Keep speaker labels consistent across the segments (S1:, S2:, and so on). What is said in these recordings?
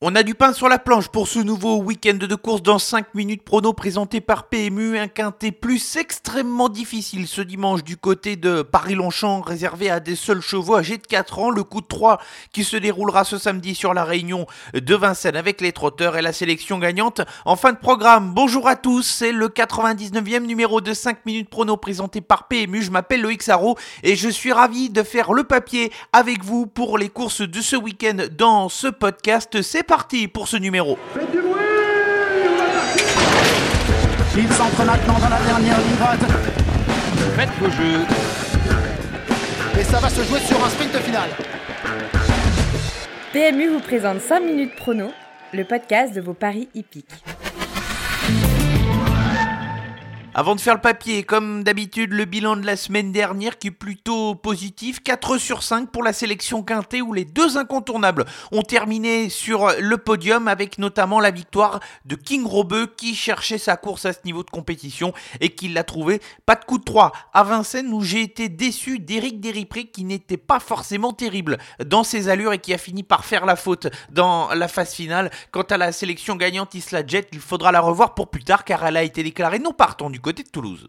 S1: On a du pain sur la planche pour ce nouveau week-end de course dans 5 minutes prono présenté par PMU, un quintet plus extrêmement difficile ce dimanche du côté de Paris-Longchamp réservé à des seuls chevaux âgés de 4 ans, le coup de 3 qui se déroulera ce samedi sur la réunion de Vincennes avec les trotteurs et la sélection gagnante en fin de programme. Bonjour à tous, c'est le 99e numéro de 5 minutes prono présenté par PMU, je m'appelle Loïc Sarro et je suis ravi de faire le papier avec vous pour les courses de ce week-end dans ce podcast. C'est parti pour ce numéro.
S2: Faites du bruit Il s'entre maintenant dans la dernière ligne droite.
S3: Faites vos jeux.
S2: Et ça va se jouer sur un sprint final.
S4: PMU vous présente 5 minutes prono, le podcast de vos paris hippiques.
S1: Avant de faire le papier, comme d'habitude, le bilan de la semaine dernière qui est plutôt positif. 4 sur 5 pour la sélection quintée où les deux incontournables ont terminé sur le podium avec notamment la victoire de King Robeux qui cherchait sa course à ce niveau de compétition et qui l'a trouvé. Pas de coup de 3 à Vincennes où j'ai été déçu d'Éric Deripré qui n'était pas forcément terrible dans ses allures et qui a fini par faire la faute dans la phase finale. Quant à la sélection gagnante Isla Jet, il faudra la revoir pour plus tard car elle a été déclarée non partant du côté de Toulouse.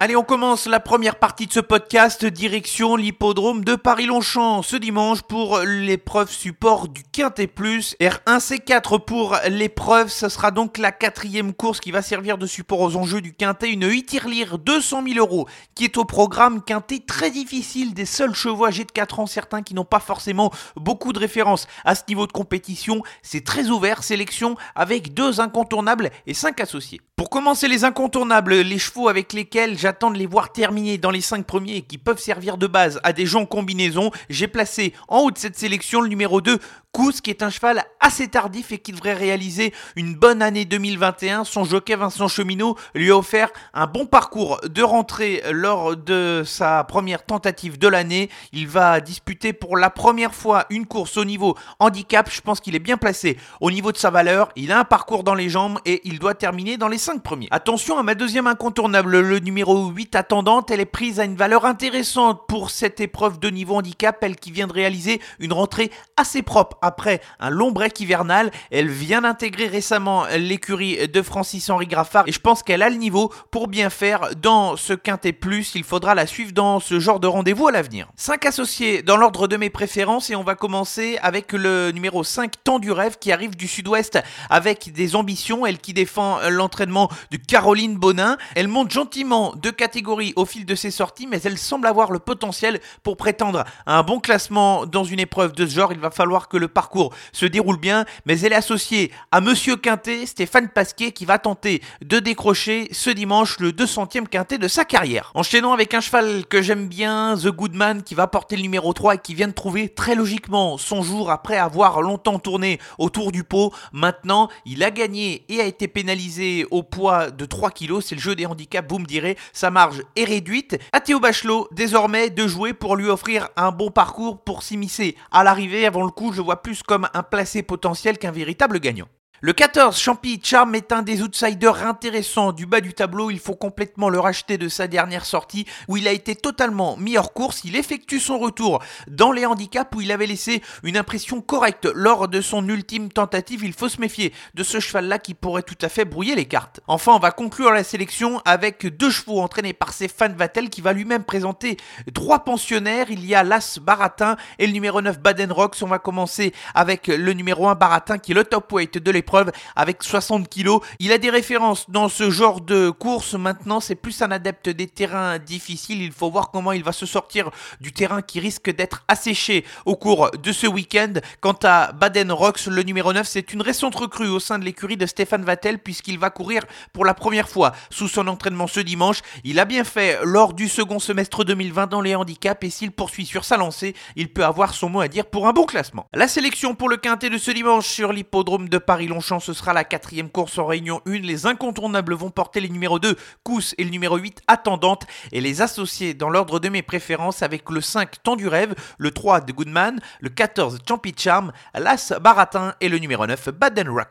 S1: Allez, on commence la première partie de ce podcast, direction l'hippodrome de Paris-Longchamp, ce dimanche pour l'épreuve support du Quintet Plus. R1C4 pour l'épreuve, ce sera donc la quatrième course qui va servir de support aux enjeux du Quintet, une 8 tirelire 200 000 euros qui est au programme Quintet très difficile, des seuls chevaux âgés de 4 ans, certains qui n'ont pas forcément beaucoup de références à ce niveau de compétition. C'est très ouvert, sélection avec deux incontournables et cinq associés. Pour commencer les incontournables, les chevaux avec lesquels j'attends de les voir terminer dans les 5 premiers qui peuvent servir de base à des gens en combinaison, j'ai placé en haut de cette sélection le numéro 2, Cous, qui est un cheval assez tardif et qui devrait réaliser une bonne année 2021. Son jockey Vincent Cheminot lui a offert un bon parcours de rentrée lors de sa première tentative de l'année. Il va disputer pour la première fois une course au niveau handicap. Je pense qu'il est bien placé au niveau de sa valeur. Il a un parcours dans les jambes et il doit terminer dans les 5 premiers. Attention à ma deuxième incontournable, le numéro 8 attendante. Elle est prise à une valeur intéressante pour cette épreuve de niveau handicap. Elle qui vient de réaliser une rentrée assez propre après un long break hivernal. Elle vient d'intégrer récemment l'écurie de Francis-Henri Graffard et je pense qu'elle a le niveau pour bien faire dans ce quintet plus. Il faudra la suivre dans ce genre de rendez-vous à l'avenir. 5 associés dans l'ordre de mes préférences et on va commencer avec le numéro 5 Temps du rêve qui arrive du sud-ouest avec des ambitions. Elle qui défend l'entraînement de Caroline Bonin. Elle monte gentiment de catégorie au fil de ses sorties mais elle semble avoir le potentiel pour prétendre à un bon classement dans une épreuve de ce genre. Il va falloir que le parcours se déroule bien, mais elle est associée à Monsieur Quintet, Stéphane Pasquier, qui va tenter de décrocher ce dimanche le 200e Quintet de sa carrière. Enchaînant avec un cheval que j'aime bien, The Goodman, qui va porter le numéro 3 et qui vient de trouver très logiquement son jour après avoir longtemps tourné autour du pot. Maintenant, il a gagné et a été pénalisé au poids de 3 kilos. C'est le jeu des handicaps, vous me direz. Sa marge est réduite. À Théo Bachelot, désormais, de jouer pour lui offrir un bon parcours pour s'immiscer à l'arrivée. Avant le coup, je vois plus comme un placé potentiel qu'un véritable gagnant. Le 14, Champi Charm est un des outsiders intéressants du bas du tableau. Il faut complètement le racheter de sa dernière sortie où il a été totalement mis hors course. Il effectue son retour dans les handicaps où il avait laissé une impression correcte lors de son ultime tentative. Il faut se méfier de ce cheval-là qui pourrait tout à fait brouiller les cartes. Enfin, on va conclure la sélection avec deux chevaux entraînés par Stéphane Vatel qui va lui-même présenter trois pensionnaires. Il y a l'As Baratin et le numéro 9 Baden Rocks. On va commencer avec le numéro 1 Baratin qui est le top weight de l'épreuve avec 60 kilos. Il a des références dans ce genre de course. Maintenant, c'est plus un adepte des terrains difficiles. Il faut voir comment il va se sortir du terrain qui risque d'être asséché au cours de ce week-end. Quant à Baden Rocks, le numéro 9, c'est une récente recrue au sein de l'écurie de Stéphane Vattel puisqu'il va courir pour la première fois sous son entraînement ce dimanche. Il a bien fait lors du second semestre 2020 dans les handicaps et s'il poursuit sur sa lancée, il peut avoir son mot à dire pour un bon classement. La sélection pour le quintet de ce dimanche sur l'hippodrome de Paris Longchamp, ce sera la quatrième course en réunion 1. Les incontournables vont porter les numéros 2, Cous et le numéro 8, Attendante, et les associer dans l'ordre de mes préférences avec le 5, Temps du rêve, le 3, de Goodman, le 14, Champi Charm, l'As Baratin et le numéro 9, Baden Rocks.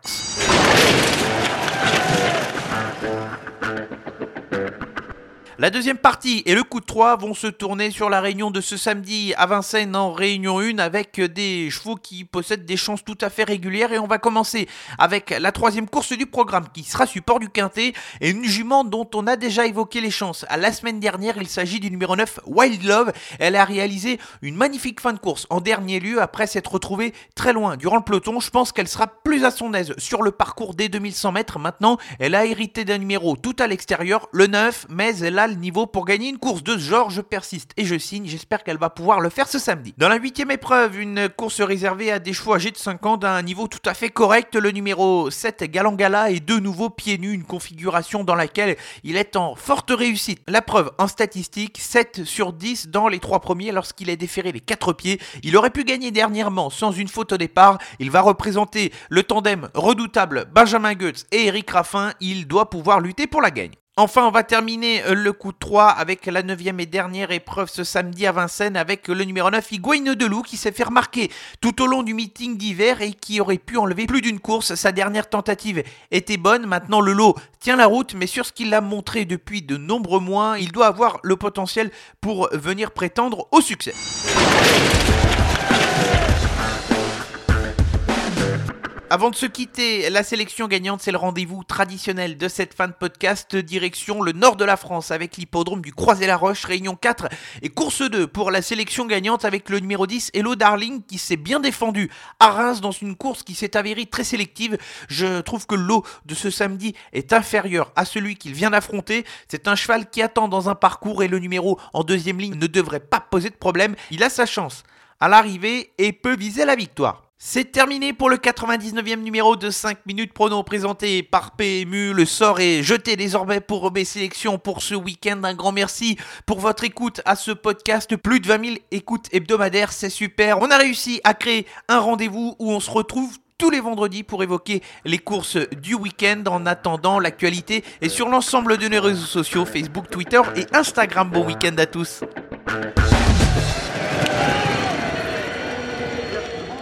S1: La deuxième partie et le coup de 3 vont se tourner sur la réunion de ce samedi à Vincennes en réunion 1 avec des chevaux qui possèdent des chances tout à fait régulières et on va commencer avec la troisième course du programme qui sera support du quintet et une jument dont on a déjà évoqué les chances. À la semaine dernière, il s'agit du numéro 9 Wild Love. Elle a réalisé une magnifique fin de course en dernier lieu après s'être retrouvée très loin durant le peloton. Je pense qu'elle sera plus à son aise sur le parcours des 2100 mètres. Maintenant, elle a hérité d'un numéro tout à l'extérieur, le 9, mais elle a niveau pour gagner une course de ce genre. Je persiste et je signe. J'espère qu'elle va pouvoir le faire ce samedi. Dans la huitième épreuve, une course réservée à des chevaux âgés de 5 ans d'un niveau tout à fait correct. Le numéro 7, Galangala, est de nouveau pieds nus, une configuration dans laquelle il est en forte réussite. La preuve en statistique, 7 sur 10 dans les trois premiers lorsqu'il est déféré les quatre pieds. Il aurait pu gagner dernièrement sans une faute au départ. Il va représenter le tandem redoutable Benjamin Goetz et Eric Raffin. Il doit pouvoir lutter pour la gagne. Enfin, on va terminer euh, le coup de 3 avec la neuvième et dernière épreuve ce samedi à Vincennes avec le numéro 9 Higuain Delou qui s'est fait remarquer tout au long du meeting d'hiver et qui aurait pu enlever plus d'une course. Sa dernière tentative était bonne. Maintenant, le lot tient la route, mais sur ce qu'il a montré depuis de nombreux mois, il doit avoir le potentiel pour venir prétendre au succès. Avant de se quitter, la sélection gagnante, c'est le rendez-vous traditionnel de cette fin de podcast, direction le nord de la France avec l'hippodrome du Croisé-la-Roche, réunion 4 et course 2 pour la sélection gagnante avec le numéro 10, Hello Darling, qui s'est bien défendu à Reims dans une course qui s'est avérée très sélective. Je trouve que l'eau de ce samedi est inférieur à celui qu'il vient d'affronter. C'est un cheval qui attend dans un parcours et le numéro en deuxième ligne ne devrait pas poser de problème. Il a sa chance à l'arrivée et peut viser la victoire. C'est terminé pour le 99e numéro de 5 minutes prono présenté par PMU. Le sort est jeté désormais pour mes sélections pour ce week-end. Un grand merci pour votre écoute à ce podcast. Plus de 20 000 écoutes hebdomadaires, c'est super. On a réussi à créer un rendez-vous où on se retrouve tous les vendredis pour évoquer les courses du week-end. En attendant, l'actualité est sur l'ensemble de nos réseaux sociaux, Facebook, Twitter et Instagram. Bon week-end à tous.